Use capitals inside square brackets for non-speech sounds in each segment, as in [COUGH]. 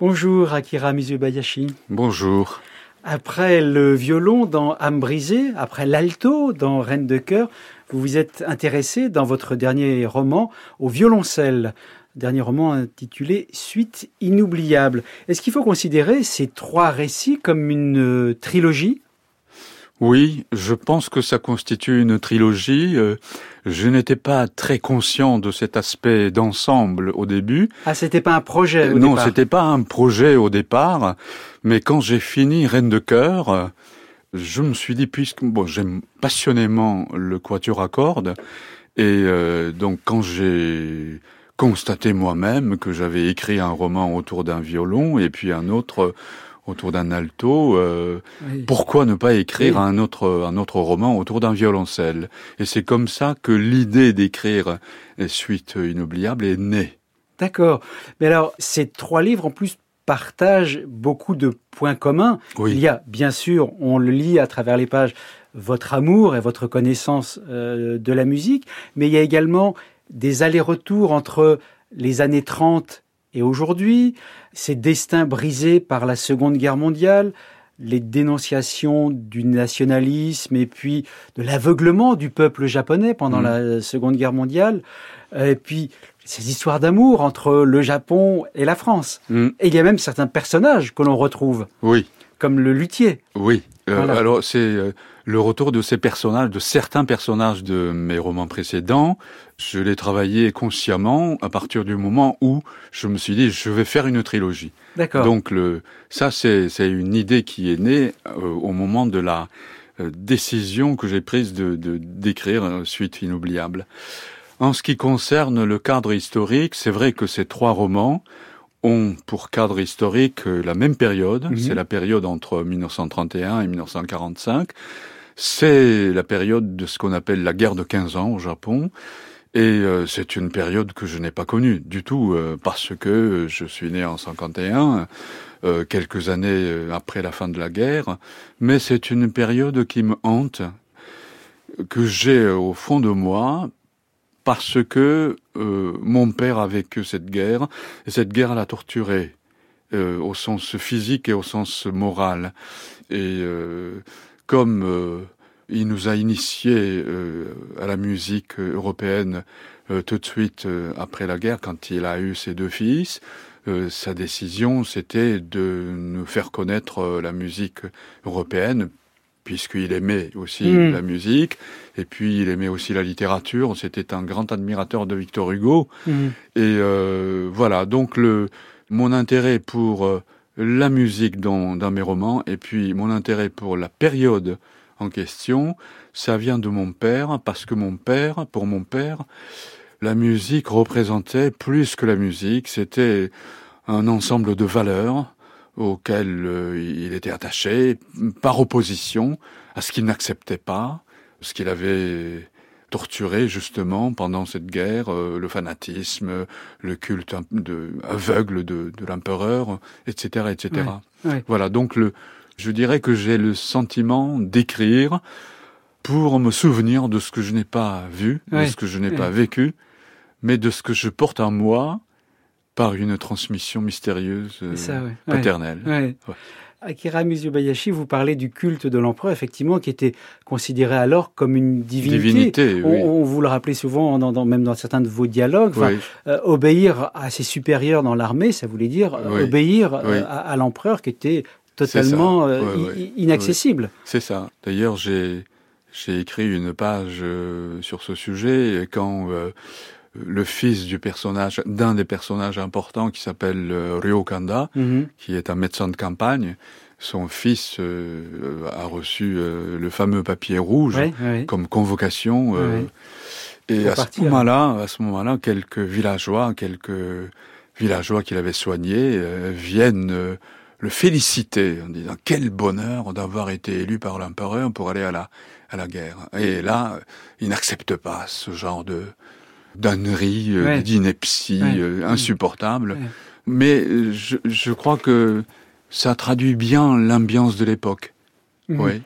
Bonjour Akira Mizubayashi. Bonjour. Après le violon dans âme brisée, après l'alto dans Reine de cœur, vous vous êtes intéressé dans votre dernier roman au violoncelle, dernier roman intitulé Suite inoubliable. Est-ce qu'il faut considérer ces trois récits comme une euh, trilogie? Oui, je pense que ça constitue une trilogie. Euh, je n'étais pas très conscient de cet aspect d'ensemble au début. Ah, c'était pas un projet au Non, c'était pas un projet au départ, mais quand j'ai fini Reine de cœur, je me suis dit puisque bon, j'aime passionnément le quatuor à cordes et euh, donc quand j'ai constaté moi-même que j'avais écrit un roman autour d'un violon et puis un autre autour d'un alto, euh, pourquoi ne pas écrire un autre un autre roman autour d'un violoncelle? Et c'est comme ça que l'idée d'écrire Suite inoubliable est née. D'accord. Mais alors, ces trois livres en plus partagent beaucoup de points communs. Il y a, bien sûr, on le lit à travers les pages, votre amour et votre connaissance euh, de la musique, mais il y a également des allers-retours entre les années 30 et aujourd'hui, ces destins brisés par la Seconde Guerre mondiale, les dénonciations du nationalisme et puis de l'aveuglement du peuple japonais pendant mmh. la Seconde Guerre mondiale, et puis ces histoires d'amour entre le Japon et la France. Mmh. Et il y a même certains personnages que l'on retrouve. Oui. Comme le luthier. Oui. Euh, alors c'est euh, le retour de ces personnages, de certains personnages de mes romans précédents. Je l'ai travaillé consciemment à partir du moment où je me suis dit je vais faire une trilogie. D'accord. Donc le, ça c'est une idée qui est née euh, au moment de la décision que j'ai prise de d'écrire Suite inoubliable. En ce qui concerne le cadre historique, c'est vrai que ces trois romans ont pour cadre historique euh, la même période, mhm. c'est la période entre 1931 et 1945. C'est la période de ce qu'on appelle la guerre de 15 ans au Japon. Et euh, c'est une période que je n'ai pas connue du tout euh, parce que je suis né en 51, quelques années après la fin de la guerre. Mais c'est une période qui me hante, que j'ai au fond de moi parce que euh, mon père a vécu cette guerre, et cette guerre l'a torturé, euh, au sens physique et au sens moral. Et euh, comme il nous a initiés à la musique européenne tout de suite après la guerre, quand il a eu ses deux fils, sa décision, c'était de nous faire connaître la musique européenne puisqu'il aimait aussi mm. la musique, et puis il aimait aussi la littérature. C'était un grand admirateur de Victor Hugo. Mm. Et euh, voilà, donc le, mon intérêt pour euh, la musique dans, dans mes romans, et puis mon intérêt pour la période en question, ça vient de mon père, parce que mon père, pour mon père, la musique représentait plus que la musique, c'était un ensemble de valeurs, auquel euh, il était attaché, par opposition à ce qu'il n'acceptait pas, ce qu'il avait torturé justement pendant cette guerre, euh, le fanatisme, le culte de, aveugle de, de l'empereur, etc., etc. Voilà, donc le, je dirais que j'ai le sentiment d'écrire pour me souvenir de ce que je n'ai pas vu, de ce que je n'ai pas vécu, mais de ce que je porte en moi par une transmission mystérieuse euh, paternelle. Akira Mizubayashi, vous parlez du culte de l'empereur, effectivement, qui était considéré alors comme une divinité. on, vous le rappelait souvent, dans, même dans certains de vos dialogues. Euh, obéir à ses supérieurs dans l'armée, ça voulait dire euh, obéir à, l'empereur, qui était totalement inaccessible. C'est ça. D'ailleurs, j'ai écrit une page sur ce sujet quand le fils du personnage, d'un des personnages importants qui s'appelle euh, Ryokanda, mhm. qui est un médecin de campagne. Son fils euh, a reçu euh, le fameux papier rouge comme convocation. et à ce moment-là, à ce moment-là, quelques villageois, quelques villageois qu'il avait soignés viennent le féliciter en disant quel bonheur d'avoir été élu par l'empereur pour aller à la à la guerre. Et là, il n'accepte pas ce genre de d'ânerie, euh, d'ineptie euh, insupportable. Mais euh, je, je, crois que ça traduit bien l'ambiance de l'époque. Mhm. Oui.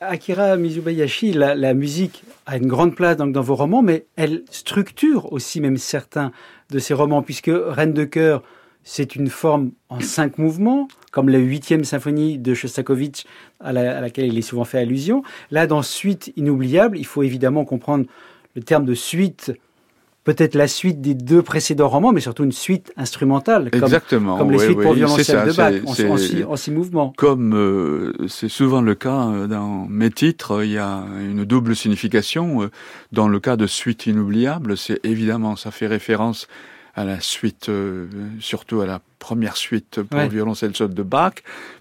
Akira Mizubayashi, la, la, musique a une grande place dans, dans, vos romans, mais elle structure aussi même certains de ces romans, puisque Reine de cœur, c'est une forme en cinq mouvements, comme la huitième symphonie de Shostakovich à, laquelle il est souvent fait allusion. Là, dans Suite inoubliable, il faut évidemment comprendre le terme de suite peut-être la suite des deux précédents romans, mais surtout une suite instrumentale. Comme, Exactement. Comme les suites pour violoncelle de Bach, en, six, mouvements. Comme euh, c'est souvent le cas euh, dans mes titres, il y a une double signification. Euh, dans le cas de Suite inoubliable, c'est évidemment, ça fait référence à la suite, euh, surtout à la première suite pour violoncelle seul de Bach,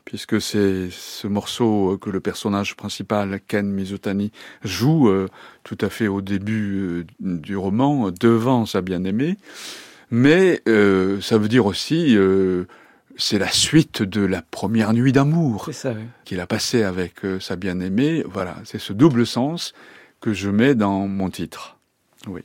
puisque c'est ce morceau que le personnage principal, Ken Mizutani, joue euh, tout à fait au début euh, du roman, devant sa bien-aimée. Mais ça veut dire aussi c'est la suite de la première nuit d'amour qu'il a passé avec sa bien-aimée. Voilà, c'est ce double sens que je mets dans mon titre. Oui.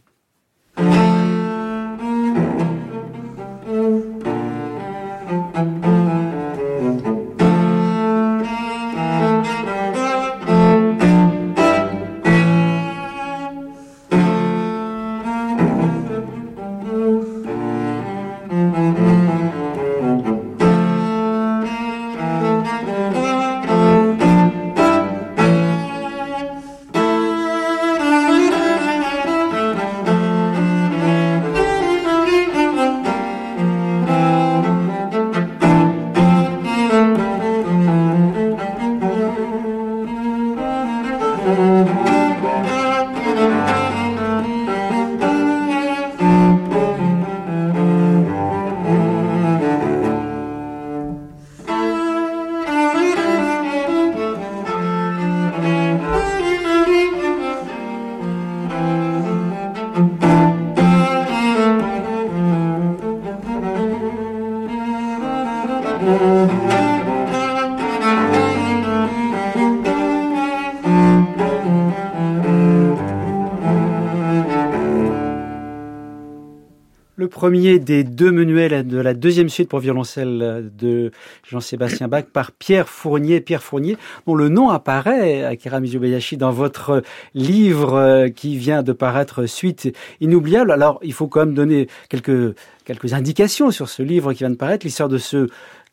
Premier des deux manuels de la deuxième suite pour violoncelle de Jean-Sébastien Bach par Pierre Fournier. Pierre Fournier, dont le nom apparaît, Akira Mizubayashi, dans votre livre euh, qui vient de paraître Suite inoubliable. Alors, il faut quand même donner quelques, quelques indications sur ce livre qui vient de paraître, l'histoire de ce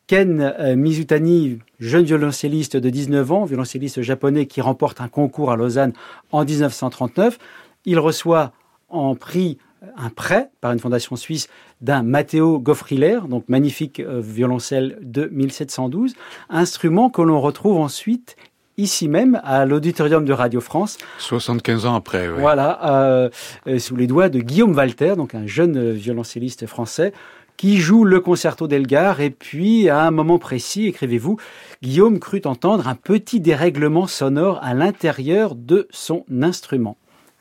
Ken euh, Mizutani, jeune violoncelliste de 19 ans, violoncelliste japonais qui remporte un concours à Lausanne en 1939. Il reçoit en prix un prêt par une fondation suisse d'un Matteo Goffriller, donc magnifique euh, violoncelle de 1712, instrument que l'on retrouve ensuite ici même à l'auditorium de Radio France. 75 ans après, oui. Voilà, euh, euh, sous les doigts de Guillaume Walter, donc un jeune violoncelliste français qui joue le concerto d'Elgar et puis à un moment précis, écrivez-vous, Guillaume crut entendre un petit dérèglement sonore à l'intérieur de son instrument.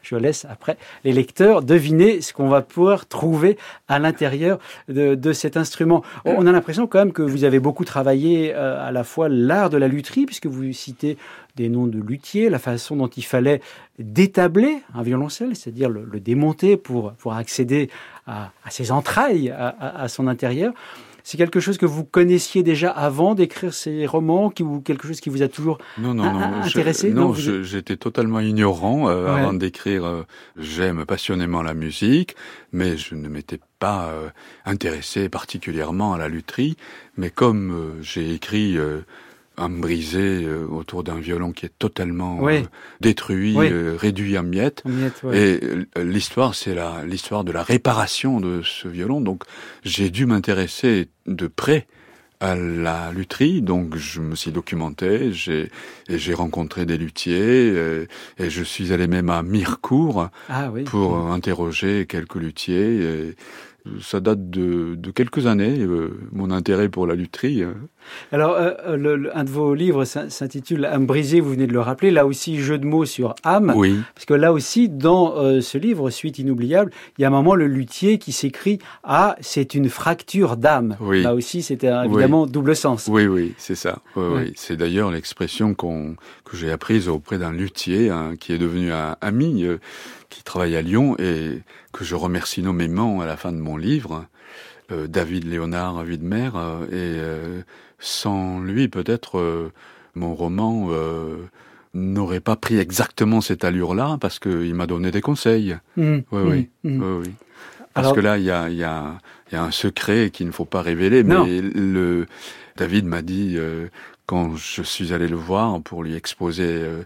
Je laisse après les lecteurs deviner ce qu'on va pouvoir trouver à l'intérieur de, cet instrument. On a l'impression quand même que vous avez beaucoup travaillé euh, à la fois l'art de la lutherie, puisque vous citez des noms de luthiers, la façon dont il fallait détabler un violoncelle, c'est-à-dire le, démonter pour, pour accéder à, ses entrailles, à son intérieur. C'est quelque chose que vous connaissiez déjà avant d'écrire ces romans, qui, ou quelque chose qui vous a toujours non, non, non, intéressé? Non, j'étais totalement ignorant euh, avant d'écrire. Euh, j'aime passionnément la musique, mais je ne m'étais pas euh, intéressé particulièrement à la lutherie. Mais comme j'ai écrit un brisé euh, autour d'un violon qui est totalement euh, détruit, euh, réduit en miettes. Et l'histoire, c'est la l'histoire de la réparation de ce violon. Donc, j'ai dû m'intéresser de près à la lutherie, donc je me suis documenté, j'ai j'ai rencontré des luthiers et, je suis allé même à Mirecourt ah pour interroger quelques luthiers. Et, ça date de, de quelques années, mon intérêt pour la lutherie. Hein. Alors, euh, euh, un de vos livres s'intitule Âme brisée, vous venez de le rappeler. Là aussi, jeu de mots sur âme. Oui. Parce que là aussi, dans euh, ce livre, Suite inoubliable, il y a un moment le luthier qui s'écrit Ah, c'est une fracture d'âme. Oui. Là aussi, c'était évidemment double sens. Oui, oui, c'est ça. Oui, C'est d'ailleurs l'expression qu'on que j'ai apprise auprès d'un luthier hein, qui est devenu un ami, qui travaille à Lyon et que je remercie nommément à la fin de mon livre. David Léonard Widmer et sans lui, peut-être, euh, mon roman euh, n'aurait pas pris exactement cette allure-là, parce qu'il m'a donné des conseils. Mmh. oui, oui, mmh. Mmh. oui, oui. Parce que là, il y a, y, a, y a un secret qu'il ne faut pas révéler, mais le David m'a dit euh, quand je suis allé le voir pour lui exposer euh,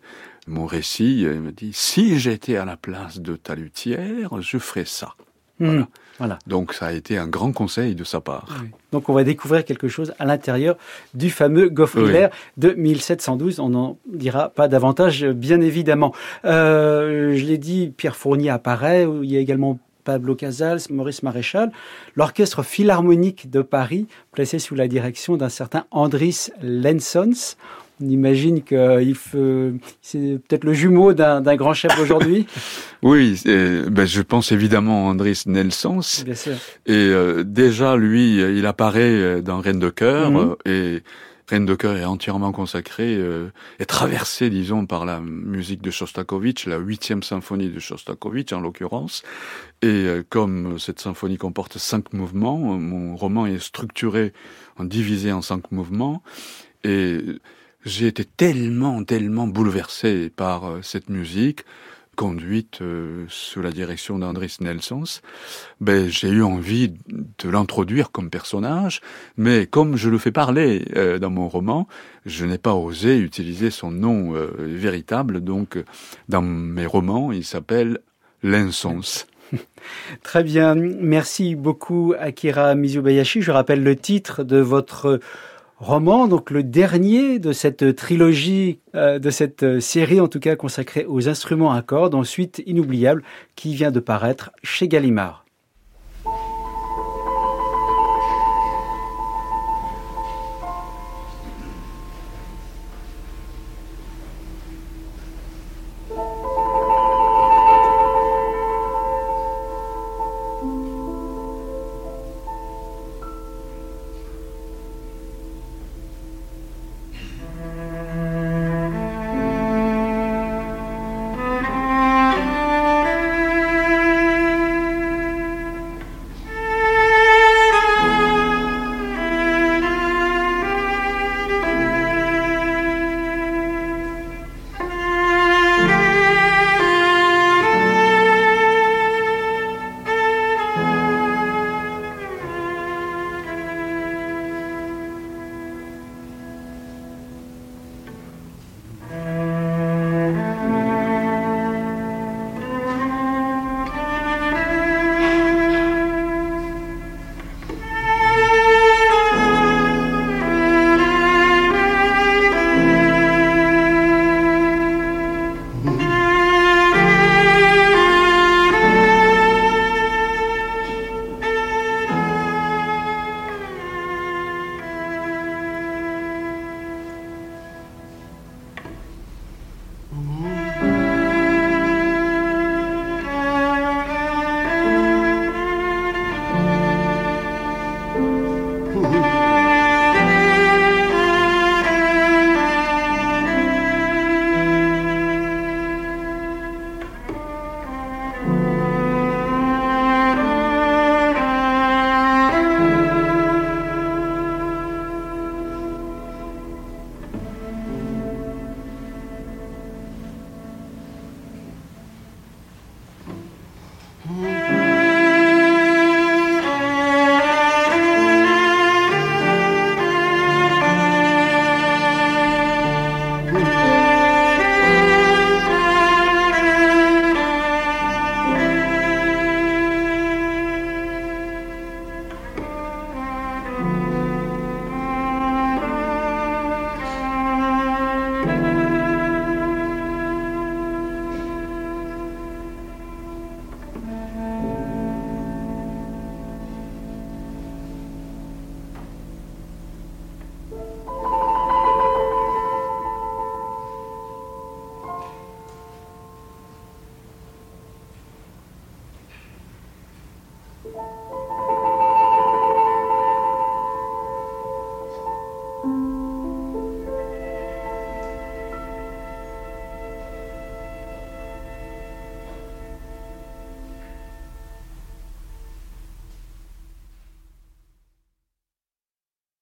mon récit, il m'a dit si j'étais à la place de Talutière, je ferais ça. Hmm. Voilà. Donc ça a été un grand conseil de sa part. Donc on va découvrir quelque chose à l'intérieur du fameux Goffriller de 1712. On n'en dira pas davantage, bien évidemment. Euh, je l'ai dit, Pierre Fournier apparaît. Il y a également Pablo Casals, Maurice Maréchal, l'orchestre philharmonique de Paris, placé sous la direction d'un certain Andris Lensons. On imagine que c'est peut-être le jumeau d'un grand chef aujourd'hui. [LAUGHS] oui, ben je pense évidemment à Andris Nelsons. Bien sûr. Et euh, déjà, lui, il apparaît dans Reine de cœur mhm. et Reine de cœur est entièrement consacrée euh, et traversée, disons, par la musique de Shostakovich, la huitième symphonie de Shostakovich en l'occurrence. Et euh, comme cette symphonie comporte cinq mouvements, mon roman est structuré en divisé en cinq mouvements. Et j'ai été tellement, tellement bouleversé par euh, cette musique conduite euh, sous la direction d'Andris Nelsons, ben, j'ai eu envie de l'introduire comme personnage, mais comme je le fais parler euh, dans mon roman, je n'ai pas osé utiliser son nom véritable, donc dans mes romans, il s'appelle Lensons. [LAUGHS] Très bien, merci beaucoup Akira Mizubayashi. Je rappelle le titre de votre roman, donc le dernier de cette trilogie, euh, de cette euh, série en tout cas consacrée aux instruments à cordes, ensuite inoubliable, qui vient de paraître chez Gallimard.